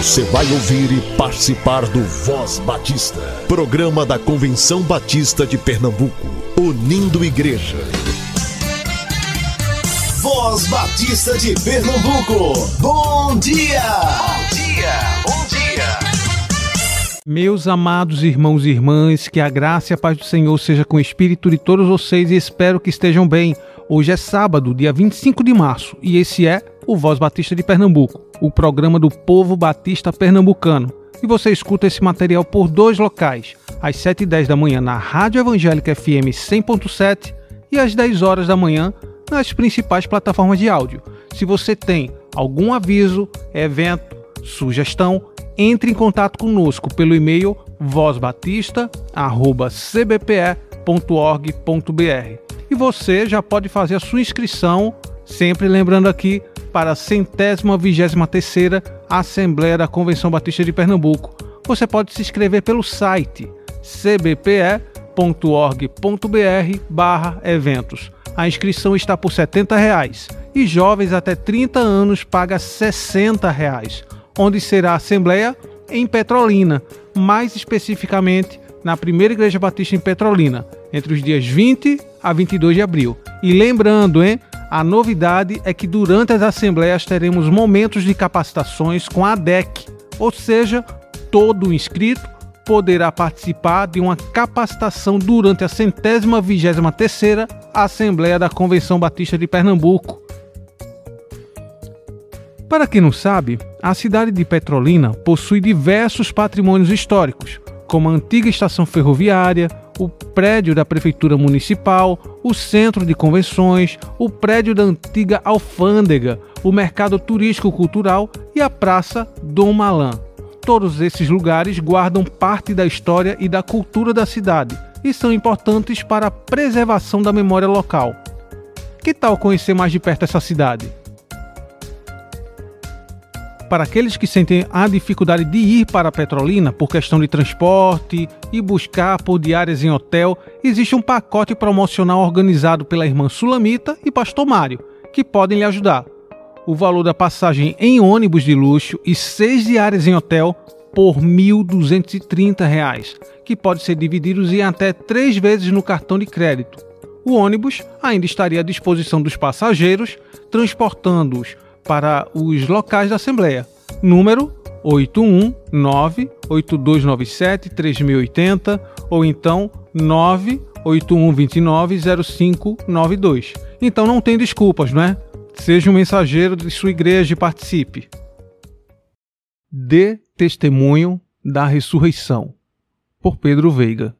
Você vai ouvir e participar do Voz Batista, programa da Convenção Batista de Pernambuco, unindo igreja. Voz Batista de Pernambuco, bom dia! Bom dia, bom dia! Meus amados irmãos e irmãs, que a graça e a paz do Senhor seja com o espírito de todos vocês e espero que estejam bem. Hoje é sábado, dia 25 de março, e esse é o Voz Batista de Pernambuco, o programa do povo batista pernambucano. E você escuta esse material por dois locais, às 7h10 da manhã na Rádio Evangélica FM 100.7 e às 10 horas da manhã nas principais plataformas de áudio. Se você tem algum aviso, evento, sugestão, entre em contato conosco pelo e-mail vozbatista@cbpe.org.br e você já pode fazer a sua inscrição, sempre lembrando aqui, para a centésima vigésima terceira Assembleia da Convenção Batista de Pernambuco. Você pode se inscrever pelo site cbpe.org.br barra eventos. A inscrição está por 70 reais, e jovens até 30 anos paga 60 reais, onde será a Assembleia em Petrolina, mais especificamente na Primeira Igreja Batista em Petrolina, entre os dias 20 a 22 de abril. E lembrando, hein, a novidade é que durante as assembleias teremos momentos de capacitações com a ADEC, ou seja, todo inscrito poderá participar de uma capacitação durante a centésima vigésima terceira Assembleia da Convenção Batista de Pernambuco. Para quem não sabe, a cidade de Petrolina possui diversos patrimônios históricos, como a antiga estação ferroviária, o prédio da Prefeitura Municipal, o Centro de Convenções, o prédio da antiga Alfândega, o Mercado Turístico Cultural e a Praça Dom Malan. Todos esses lugares guardam parte da história e da cultura da cidade e são importantes para a preservação da memória local. Que tal conhecer mais de perto essa cidade? Para aqueles que sentem a dificuldade de ir para a Petrolina por questão de transporte e buscar por diárias em hotel, existe um pacote promocional organizado pela irmã Sulamita e Pastor Mário, que podem lhe ajudar. O valor da passagem em ônibus de luxo e seis diárias em hotel por R$ 1.230, que pode ser divididos em até três vezes no cartão de crédito. O ônibus ainda estaria à disposição dos passageiros, transportando-os para os locais da Assembleia. Número 819-8297-3080 ou então 981290592. Então não tem desculpas, não é? Seja um mensageiro de sua igreja e participe. Dê testemunho da ressurreição. Por Pedro Veiga.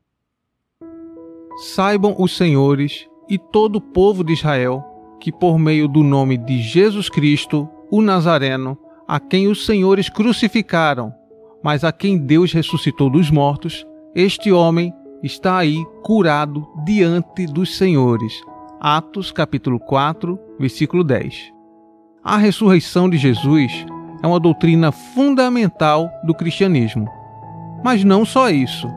Saibam os senhores e todo o povo de Israel que por meio do nome de Jesus Cristo, o Nazareno, a quem os senhores crucificaram, mas a quem Deus ressuscitou dos mortos, este homem está aí curado diante dos senhores. Atos capítulo 4, versículo 10. A ressurreição de Jesus é uma doutrina fundamental do cristianismo. Mas não só isso.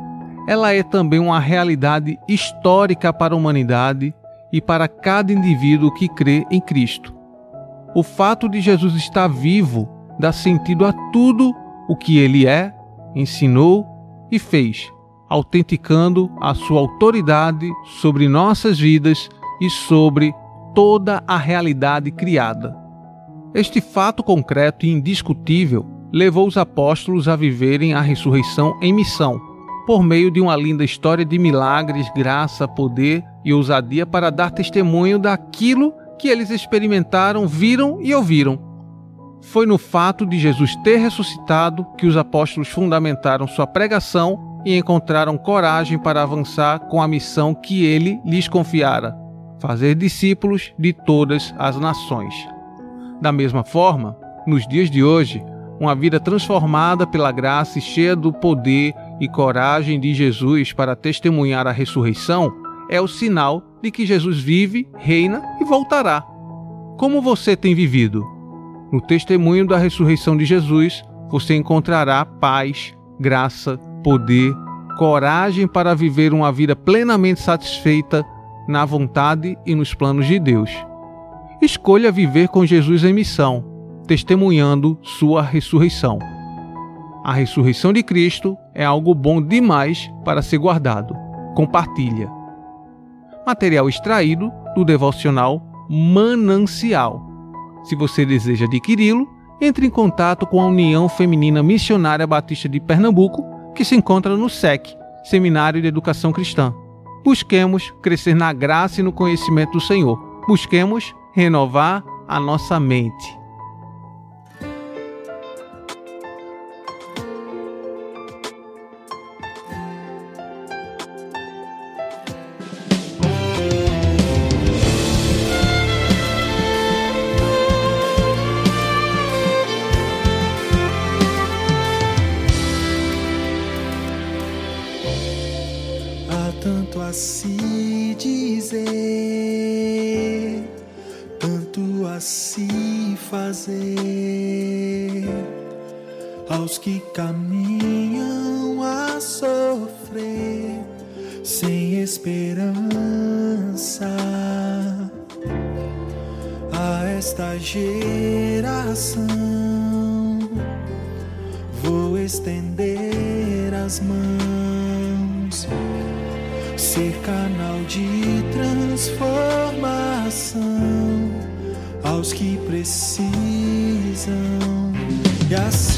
Ela é também uma realidade histórica para a humanidade e para cada indivíduo que crê em Cristo. O fato de Jesus estar vivo dá sentido a tudo o que ele é, ensinou e fez, autenticando a sua autoridade sobre nossas vidas e sobre toda a realidade criada. Este fato concreto e indiscutível levou os apóstolos a viverem a ressurreição em missão por meio de uma linda história de milagres, graça, poder e ousadia para dar testemunho daquilo que eles experimentaram, viram e ouviram. Foi no fato de Jesus ter ressuscitado que os apóstolos fundamentaram sua pregação e encontraram coragem para avançar com a missão que ele lhes confiara: fazer discípulos de todas as nações. Da mesma forma, nos dias de hoje, uma vida transformada pela graça e cheia do poder e coragem de Jesus para testemunhar a ressurreição é o sinal de que Jesus vive, reina e voltará. Como você tem vivido? No testemunho da ressurreição de Jesus, você encontrará paz, graça, poder, coragem para viver uma vida plenamente satisfeita na vontade e nos planos de Deus. Escolha viver com Jesus em missão, testemunhando sua ressurreição. A ressurreição de Cristo é algo bom demais para ser guardado. Compartilha. Material extraído do devocional Manancial. Se você deseja adquiri-lo, entre em contato com a União Feminina Missionária Batista de Pernambuco, que se encontra no SEC, Seminário de Educação Cristã. Busquemos crescer na graça e no conhecimento do Senhor. Busquemos renovar a nossa mente. se dizer, tanto a se fazer, aos que caminham a sofrer, sem esperança, a esta geração vou estender as mãos ser canal de transformação aos que precisam. E assim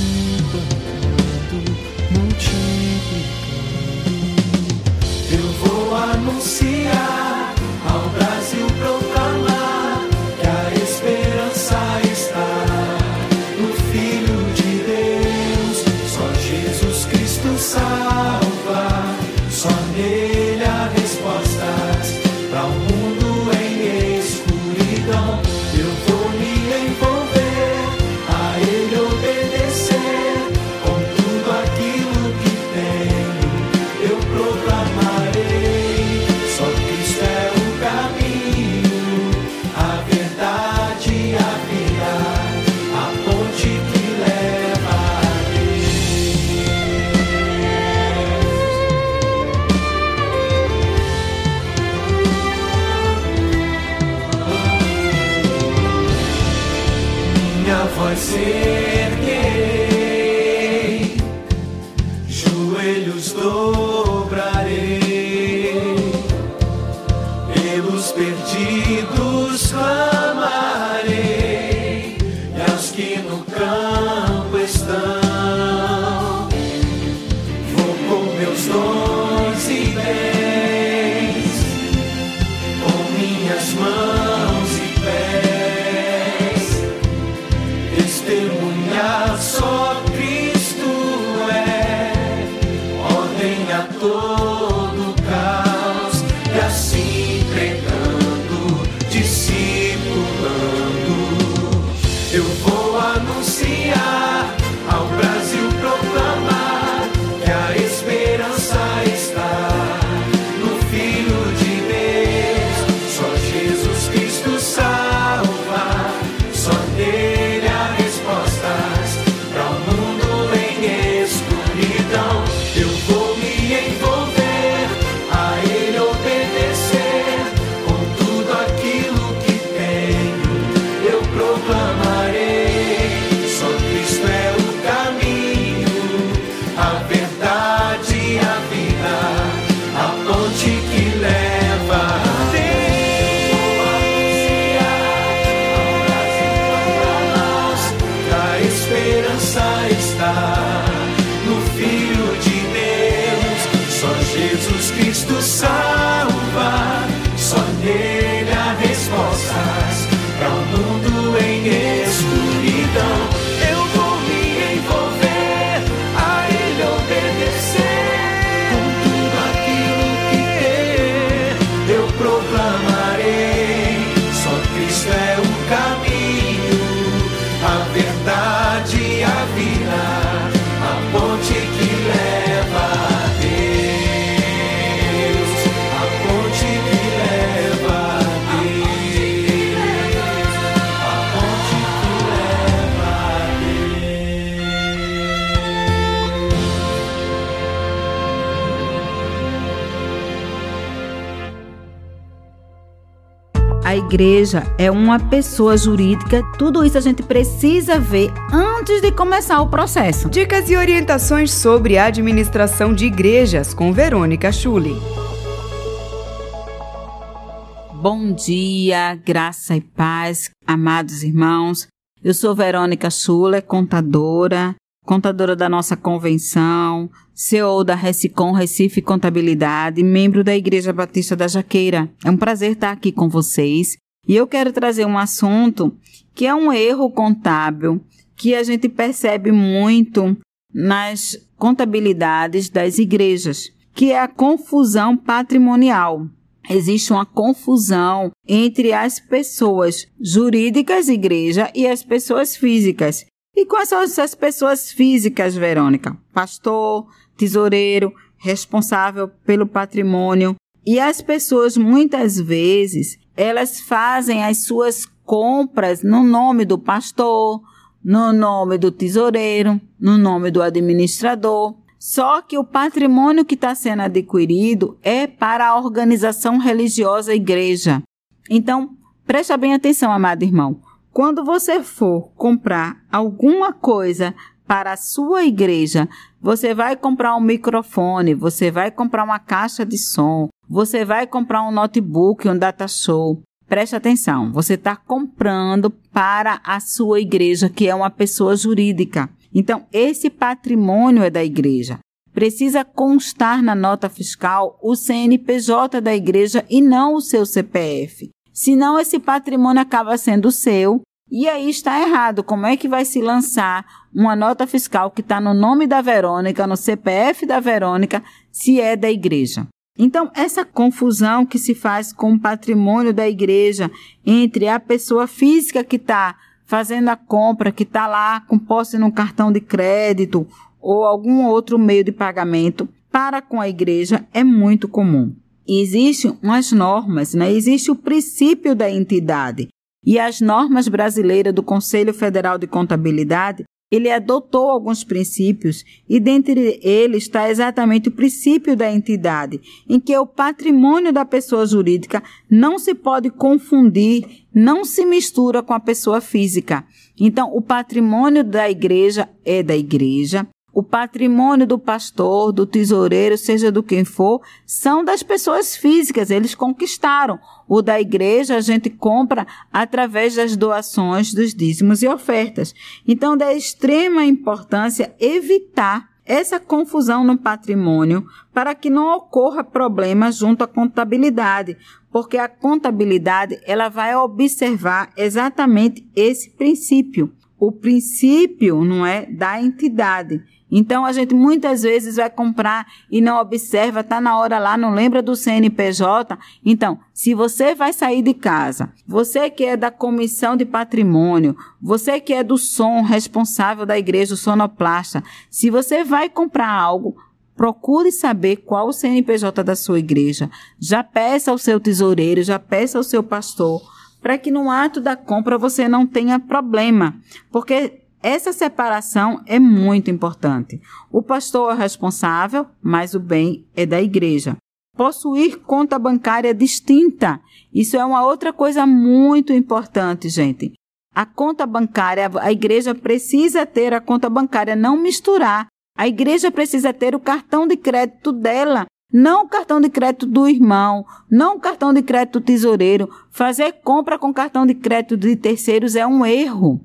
igreja é uma pessoa jurídica. Tudo isso a gente precisa ver antes de começar o processo. Dicas e orientações sobre a administração de igrejas com Verônica Schulli. Bom dia, graça e paz, amados irmãos. Eu sou Verônica Schuller, contadora, contadora da nossa convenção, CEO da Recicom Recife Contabilidade, membro da Igreja Batista da Jaqueira. É um prazer estar aqui com vocês. E eu quero trazer um assunto que é um erro contábil que a gente percebe muito nas contabilidades das igrejas, que é a confusão patrimonial. Existe uma confusão entre as pessoas jurídicas, igreja, e as pessoas físicas. E quais são essas pessoas físicas, Verônica? Pastor, tesoureiro, responsável pelo patrimônio. E as pessoas, muitas vezes, elas fazem as suas compras no nome do pastor, no nome do tesoureiro, no nome do administrador. Só que o patrimônio que está sendo adquirido é para a organização religiosa igreja. Então, preste bem atenção, amado irmão. Quando você for comprar alguma coisa para a sua igreja, você vai comprar um microfone, você vai comprar uma caixa de som, você vai comprar um notebook, um data show. Preste atenção, você está comprando para a sua igreja, que é uma pessoa jurídica. Então, esse patrimônio é da igreja. Precisa constar na nota fiscal o CNPJ da igreja e não o seu CPF. Senão esse patrimônio acaba sendo seu e aí está errado. Como é que vai se lançar uma nota fiscal que está no nome da Verônica, no CPF da Verônica, se é da igreja? Então, essa confusão que se faz com o patrimônio da igreja entre a pessoa física que está fazendo a compra, que está lá com posse no cartão de crédito ou algum outro meio de pagamento, para com a igreja é muito comum. Existem umas normas, né? existe o princípio da entidade. E as normas brasileiras do Conselho Federal de Contabilidade, ele adotou alguns princípios e dentre eles está exatamente o princípio da entidade, em que o patrimônio da pessoa jurídica não se pode confundir, não se mistura com a pessoa física. Então, o patrimônio da igreja é da igreja, o patrimônio do pastor, do tesoureiro, seja do quem for, são das pessoas físicas, eles conquistaram. O da igreja a gente compra através das doações, dos dízimos e ofertas. Então, é extrema importância evitar essa confusão no patrimônio para que não ocorra problema junto à contabilidade, porque a contabilidade ela vai observar exatamente esse princípio, o princípio não é da entidade. Então a gente muitas vezes vai comprar e não observa, tá na hora lá, não lembra do CNPJ. Então, se você vai sair de casa, você que é da comissão de patrimônio, você que é do som responsável da igreja, o sonoplasta, se você vai comprar algo, Procure saber qual o CNPJ da sua igreja. Já peça ao seu tesoureiro, já peça ao seu pastor, para que no ato da compra você não tenha problema. Porque essa separação é muito importante. O pastor é responsável, mas o bem é da igreja. Possuir conta bancária distinta. Isso é uma outra coisa muito importante, gente. A conta bancária, a igreja precisa ter a conta bancária, não misturar. A igreja precisa ter o cartão de crédito dela, não o cartão de crédito do irmão, não o cartão de crédito do tesoureiro. Fazer compra com cartão de crédito de terceiros é um erro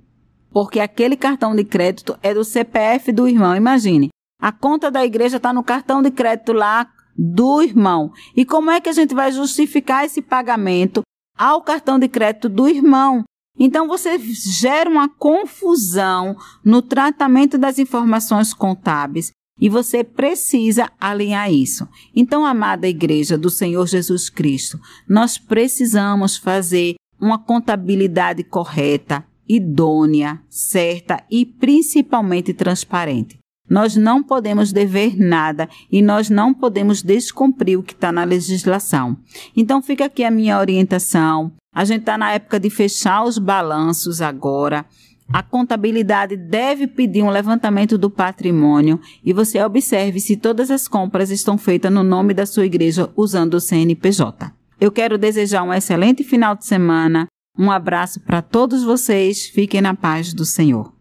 porque aquele cartão de crédito é do CPF do irmão. Imagine, a conta da igreja está no cartão de crédito lá do irmão. E como é que a gente vai justificar esse pagamento ao cartão de crédito do irmão? Então você gera uma confusão no tratamento das informações contábeis e você precisa alinhar isso. Então, amada igreja do Senhor Jesus Cristo, nós precisamos fazer uma contabilidade correta, idônea, certa e principalmente transparente. Nós não podemos dever nada e nós não podemos descumprir o que está na legislação. Então fica aqui a minha orientação. A gente está na época de fechar os balanços agora. A contabilidade deve pedir um levantamento do patrimônio e você observe se todas as compras estão feitas no nome da sua igreja usando o CNPJ. Eu quero desejar um excelente final de semana. Um abraço para todos vocês. Fiquem na paz do Senhor.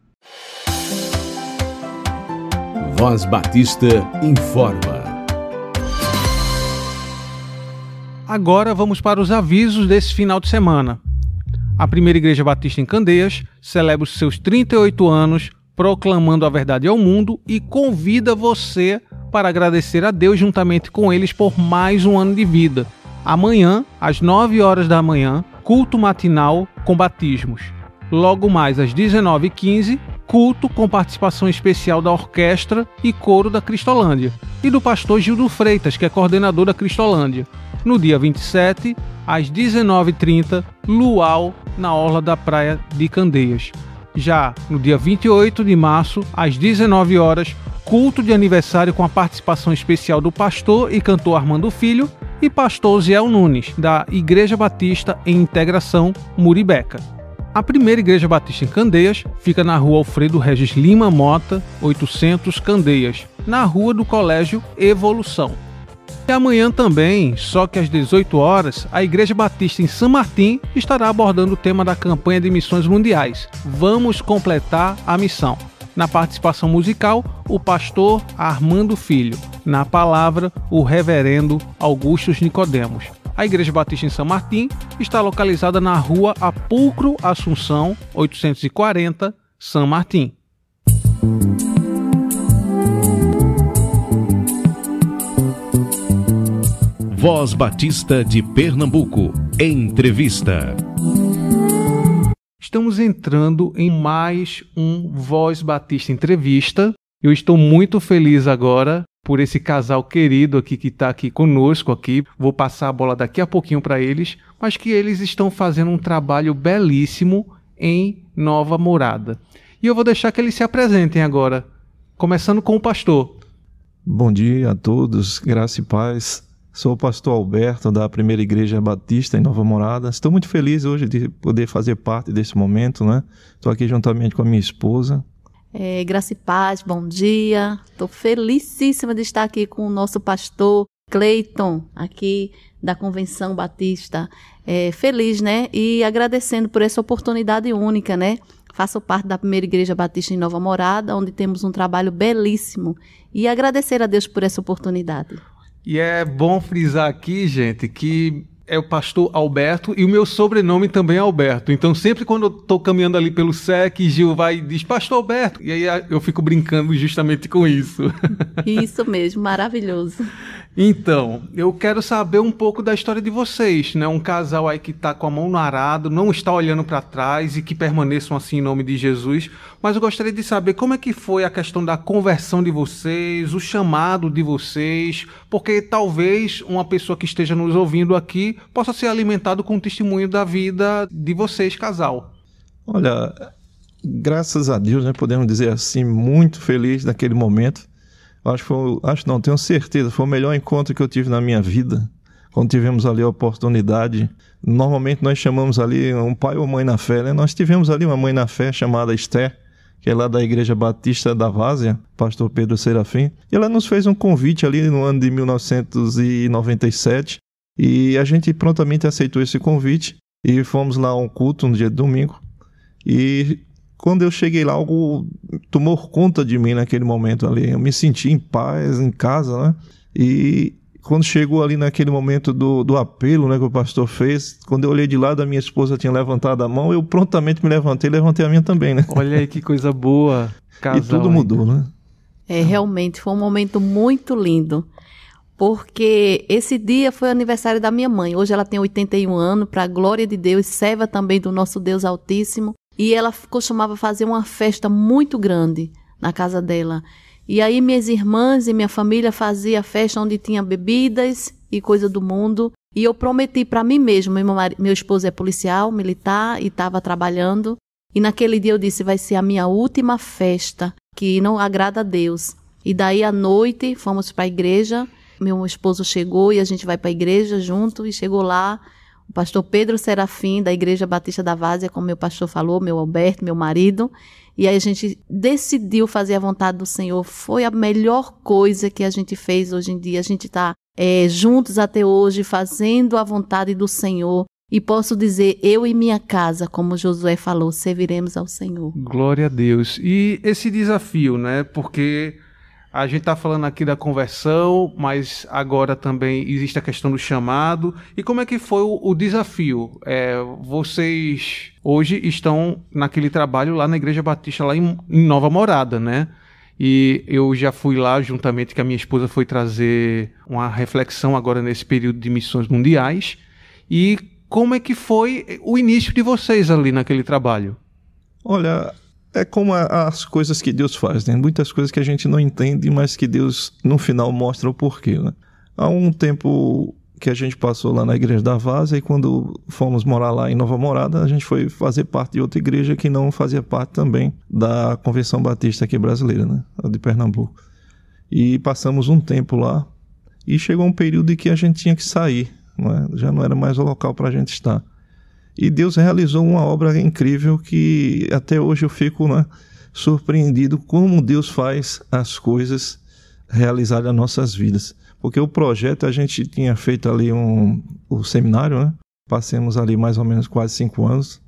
Voz Batista informa. Agora vamos para os avisos desse final de semana. A Primeira Igreja Batista em Candeias celebra os seus 38 anos proclamando a verdade ao mundo e convida você para agradecer a Deus juntamente com eles por mais um ano de vida. Amanhã, às 9 horas da manhã, culto matinal com batismos. Logo mais às 19h15, culto com participação especial da orquestra e coro da Cristolândia e do pastor Gildo Freitas, que é coordenador da Cristolândia. No dia 27, às 19h30, luau na orla da praia de Candeias. Já no dia 28 de março, às 19 horas, culto de aniversário com a participação especial do pastor e cantor Armando Filho e pastor Ziel Nunes, da Igreja Batista em Integração Muribeca. A primeira Igreja Batista em Candeias fica na rua Alfredo Regis Lima Mota, 800 Candeias, na rua do Colégio Evolução. E amanhã também, só que às 18 horas, a Igreja Batista em São Martim estará abordando o tema da campanha de missões mundiais. Vamos completar a missão. Na participação musical, o pastor Armando Filho. Na palavra, o reverendo Augustus Nicodemos. A Igreja Batista em São Martim está localizada na rua Apulcro Assunção, 840, São Martim. Voz Batista de Pernambuco. Entrevista. Estamos entrando em mais um Voz Batista Entrevista. Eu estou muito feliz agora por esse casal querido aqui que está aqui conosco aqui. Vou passar a bola daqui a pouquinho para eles, mas que eles estão fazendo um trabalho belíssimo em Nova Morada. E eu vou deixar que eles se apresentem agora, começando com o pastor. Bom dia a todos, graça e paz. Sou o pastor Alberto da Primeira Igreja Batista em Nova Morada. Estou muito feliz hoje de poder fazer parte desse momento, né? Estou aqui juntamente com a minha esposa. É, graça e paz, bom dia. Estou felicíssima de estar aqui com o nosso pastor Cleiton, aqui da Convenção Batista. É, feliz, né? E agradecendo por essa oportunidade única, né? Faço parte da Primeira Igreja Batista em Nova Morada, onde temos um trabalho belíssimo. E agradecer a Deus por essa oportunidade. E é bom frisar aqui, gente, que é o pastor Alberto e o meu sobrenome também é Alberto. Então, sempre quando eu tô caminhando ali pelo SEC, Gil vai e diz Pastor Alberto. E aí eu fico brincando justamente com isso. Isso mesmo, maravilhoso. Então, eu quero saber um pouco da história de vocês, né? Um casal aí que tá com a mão no arado, não está olhando para trás e que permaneçam assim em nome de Jesus. Mas eu gostaria de saber como é que foi a questão da conversão de vocês, o chamado de vocês, porque talvez uma pessoa que esteja nos ouvindo aqui possa ser alimentado com o testemunho da vida de vocês, casal. Olha, graças a Deus, né, podemos dizer assim, muito feliz naquele momento. Acho que foi, acho não, tenho certeza, foi o melhor encontro que eu tive na minha vida. Quando tivemos ali a oportunidade, normalmente nós chamamos ali um pai ou mãe na fé, né? Nós tivemos ali uma mãe na fé chamada Esther, que é lá da Igreja Batista da Várzea, pastor Pedro Serafim. E ela nos fez um convite ali no ano de 1997 e a gente prontamente aceitou esse convite e fomos lá a um culto no dia de domingo. E quando eu cheguei lá, algo tomou conta de mim naquele momento ali. Eu me senti em paz, em casa, né? E quando chegou ali naquele momento do, do apelo né, que o pastor fez, quando eu olhei de lado, a minha esposa tinha levantado a mão, eu prontamente me levantei e levantei a minha também, né? Olha aí que coisa boa. e tudo mudou, né? É, realmente foi um momento muito lindo. Porque esse dia foi o aniversário da minha mãe. Hoje ela tem 81 anos, para a glória de Deus, serva também do nosso Deus Altíssimo. E ela costumava fazer uma festa muito grande na casa dela. E aí minhas irmãs e minha família fazia festa onde tinha bebidas e coisa do mundo. E eu prometi para mim mesmo, meu, meu esposo é policial, militar e estava trabalhando. E naquele dia eu disse, vai ser a minha última festa, que não agrada a Deus. E daí à noite fomos para a igreja meu esposo chegou e a gente vai para a igreja junto e chegou lá o pastor Pedro Serafim da Igreja Batista da Várzea, como meu pastor falou, meu Alberto, meu marido, e aí a gente decidiu fazer a vontade do Senhor. Foi a melhor coisa que a gente fez hoje em dia. A gente está é, juntos até hoje, fazendo a vontade do Senhor. E posso dizer, eu e minha casa, como Josué falou, serviremos ao Senhor. Glória a Deus. E esse desafio, né? Porque a gente está falando aqui da conversão, mas agora também existe a questão do chamado. E como é que foi o, o desafio? É, vocês hoje estão naquele trabalho lá na Igreja Batista, lá em, em Nova Morada, né? E eu já fui lá juntamente com a minha esposa foi trazer uma reflexão agora nesse período de missões mundiais. E como é que foi o início de vocês ali naquele trabalho? Olha, é como as coisas que Deus faz, né? Muitas coisas que a gente não entende, mas que Deus no final mostra o porquê, né? Há um tempo que a gente passou lá na igreja da Vaza e quando fomos morar lá em Nova Morada, a gente foi fazer parte de outra igreja que não fazia parte também da Convenção Batista aqui brasileira, né? A de Pernambuco. E passamos um tempo lá e chegou um período em que a gente tinha que sair, não é? já não era mais o local para a gente estar. E Deus realizou uma obra incrível que até hoje eu fico né, surpreendido como Deus faz as coisas realizar nas nossas vidas. Porque o projeto a gente tinha feito ali um, o seminário, né? Ali mais ou menos quase cinco anos.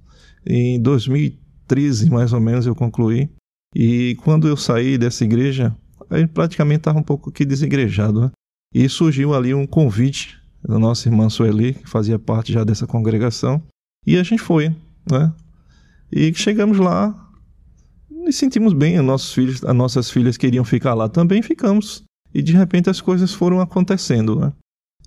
Em 2013, mais ou menos, eu concluí. E quando eu saí dessa igreja, gente praticamente estava um pouco aqui desigrejado, né? E surgiu ali um convite da nossa irmã Sueli, que fazia parte já dessa congregação, e a gente foi, né? E chegamos lá e sentimos bem, os nossos filhos, as nossas filhas queriam ficar lá também, ficamos. E de repente as coisas foram acontecendo, né?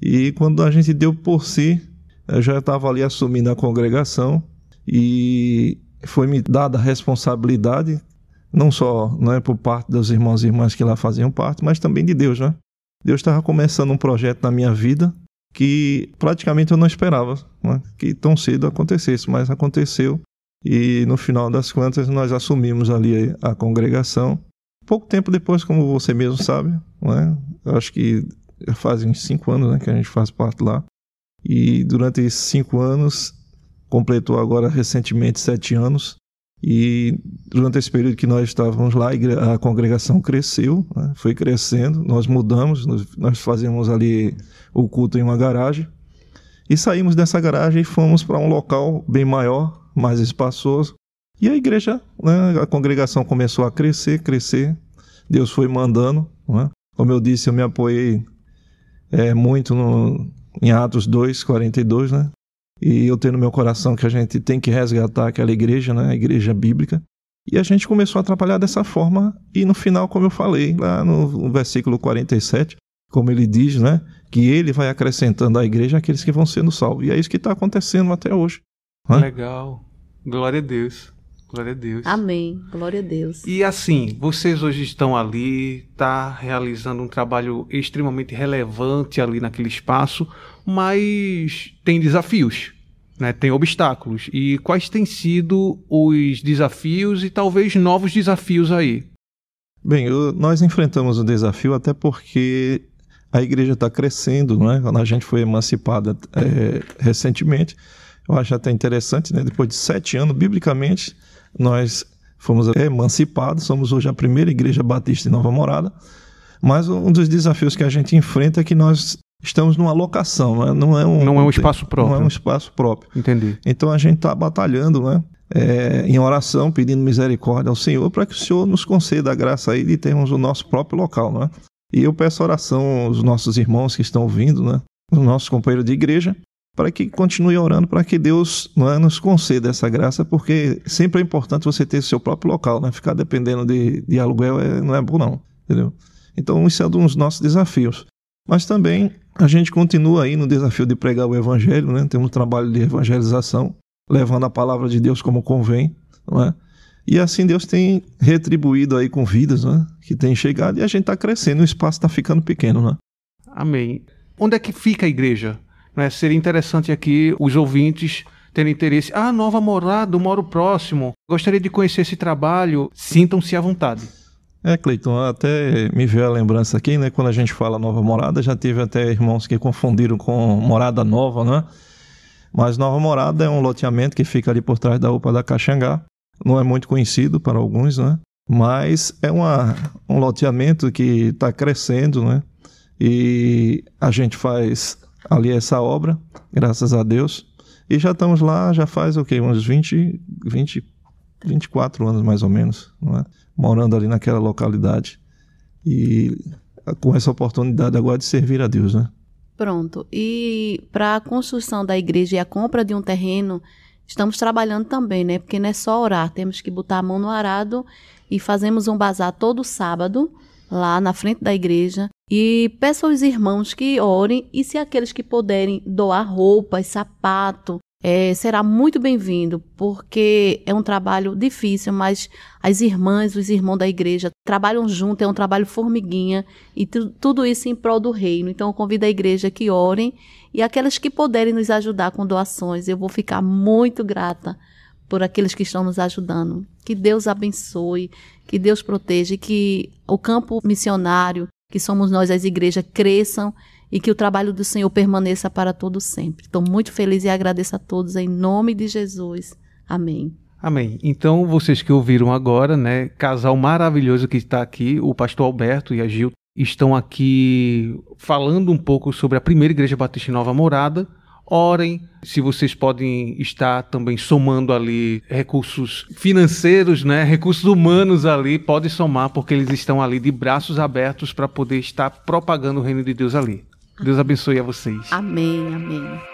E quando a gente deu por si, eu já estava ali assumindo a congregação e foi me dada a responsabilidade, não só né, por parte dos irmãos e irmãs que lá faziam parte, mas também de Deus, né? Deus estava começando um projeto na minha vida que praticamente eu não esperava né, que tão cedo acontecesse, mas aconteceu e no final das contas nós assumimos ali a congregação. Pouco tempo depois, como você mesmo sabe, né, acho que fazem cinco anos né, que a gente faz parte lá e durante esses cinco anos completou agora recentemente sete anos e durante esse período que nós estávamos lá, a congregação cresceu, né? foi crescendo, nós mudamos, nós fazíamos ali o culto em uma garagem. E saímos dessa garagem e fomos para um local bem maior, mais espaçoso. E a igreja, né, a congregação começou a crescer, crescer. Deus foi mandando. Né? Como eu disse, eu me apoiei é, muito no, em Atos 2, 42, né? E eu tenho no meu coração que a gente tem que resgatar aquela igreja, né? A igreja bíblica. E a gente começou a trabalhar dessa forma. E no final, como eu falei, lá no versículo 47, como ele diz, né? Que ele vai acrescentando à igreja aqueles que vão sendo salvos. E é isso que está acontecendo até hoje. Né? Legal. Glória a Deus. Glória a Deus. Amém. Glória a Deus. E assim, vocês hoje estão ali, tá realizando um trabalho extremamente relevante ali naquele espaço, mas tem desafios, né? Tem obstáculos. E quais têm sido os desafios e talvez novos desafios aí? Bem, eu, nós enfrentamos o desafio até porque a igreja está crescendo, não é? Quando a gente foi emancipada é, recentemente, eu acho até interessante, né? Depois de sete anos, biblicamente, nós fomos emancipados, somos hoje a primeira igreja batista em Nova Morada. Mas um dos desafios que a gente enfrenta é que nós estamos numa locação, né? não é um não é um espaço próprio. Não é um espaço próprio. Entendi. Então a gente está batalhando, né? É, em oração, pedindo misericórdia ao Senhor para que o Senhor nos conceda a graça aí de termos o nosso próprio local, né? E eu peço oração aos nossos irmãos que estão ouvindo, né? Os nossos companheiros de igreja, para que continue orando para que Deus não é, nos conceda essa graça, porque sempre é importante você ter seu próprio local, né? Ficar dependendo de, de aluguel é, não é bom não, entendeu? Então isso é um dos nossos desafios. Mas também a gente continua aí no desafio de pregar o evangelho, né? Temos um trabalho de evangelização, levando a palavra de Deus como convém, não é? E assim Deus tem retribuído aí com vidas, né? Que tem chegado e a gente está crescendo, o espaço está ficando pequeno, né? Amém. Onde é que fica a igreja? Né? Seria interessante aqui os ouvintes terem interesse. Ah, nova morada, moro próximo. Gostaria de conhecer esse trabalho. Sintam-se à vontade. É, Cleiton, até me veio a lembrança aqui, né? Quando a gente fala nova morada, já teve até irmãos que confundiram com morada nova, né? Mas Nova Morada é um loteamento que fica ali por trás da UPA da Caxangá. Não é muito conhecido para alguns, né? Mas é uma, um loteamento que está crescendo, né? E a gente faz ali essa obra, graças a Deus. E já estamos lá, já faz o quê? Uns 20, 20 24 anos mais ou menos, é? morando ali naquela localidade. E com essa oportunidade agora de servir a Deus, né? Pronto. E para a construção da igreja e a compra de um terreno, estamos trabalhando também, né? Porque não é só orar, temos que botar a mão no arado e fazemos um bazar todo sábado lá na frente da igreja. E peço aos irmãos que orem e se aqueles que puderem doar roupas, sapato, é, será muito bem-vindo, porque é um trabalho difícil, mas as irmãs, os irmãos da igreja trabalham junto, é um trabalho formiguinha, e tu, tudo isso em prol do reino. Então, eu convido a igreja que orem e aquelas que puderem nos ajudar com doações, eu vou ficar muito grata por aqueles que estão nos ajudando. Que Deus abençoe, que Deus proteja que o campo missionário, que somos nós, as igrejas, cresçam e que o trabalho do Senhor permaneça para todo sempre. Estou muito feliz e agradeço a todos em nome de Jesus. Amém. Amém. Então, vocês que ouviram agora, né, casal maravilhoso que está aqui, o pastor Alberto e a Gil, estão aqui falando um pouco sobre a primeira igreja batista Nova Morada. Orem, se vocês podem estar também somando ali recursos financeiros, né, recursos humanos ali, pode somar porque eles estão ali de braços abertos para poder estar propagando o reino de Deus ali. Deus abençoe a vocês. Amém, amém.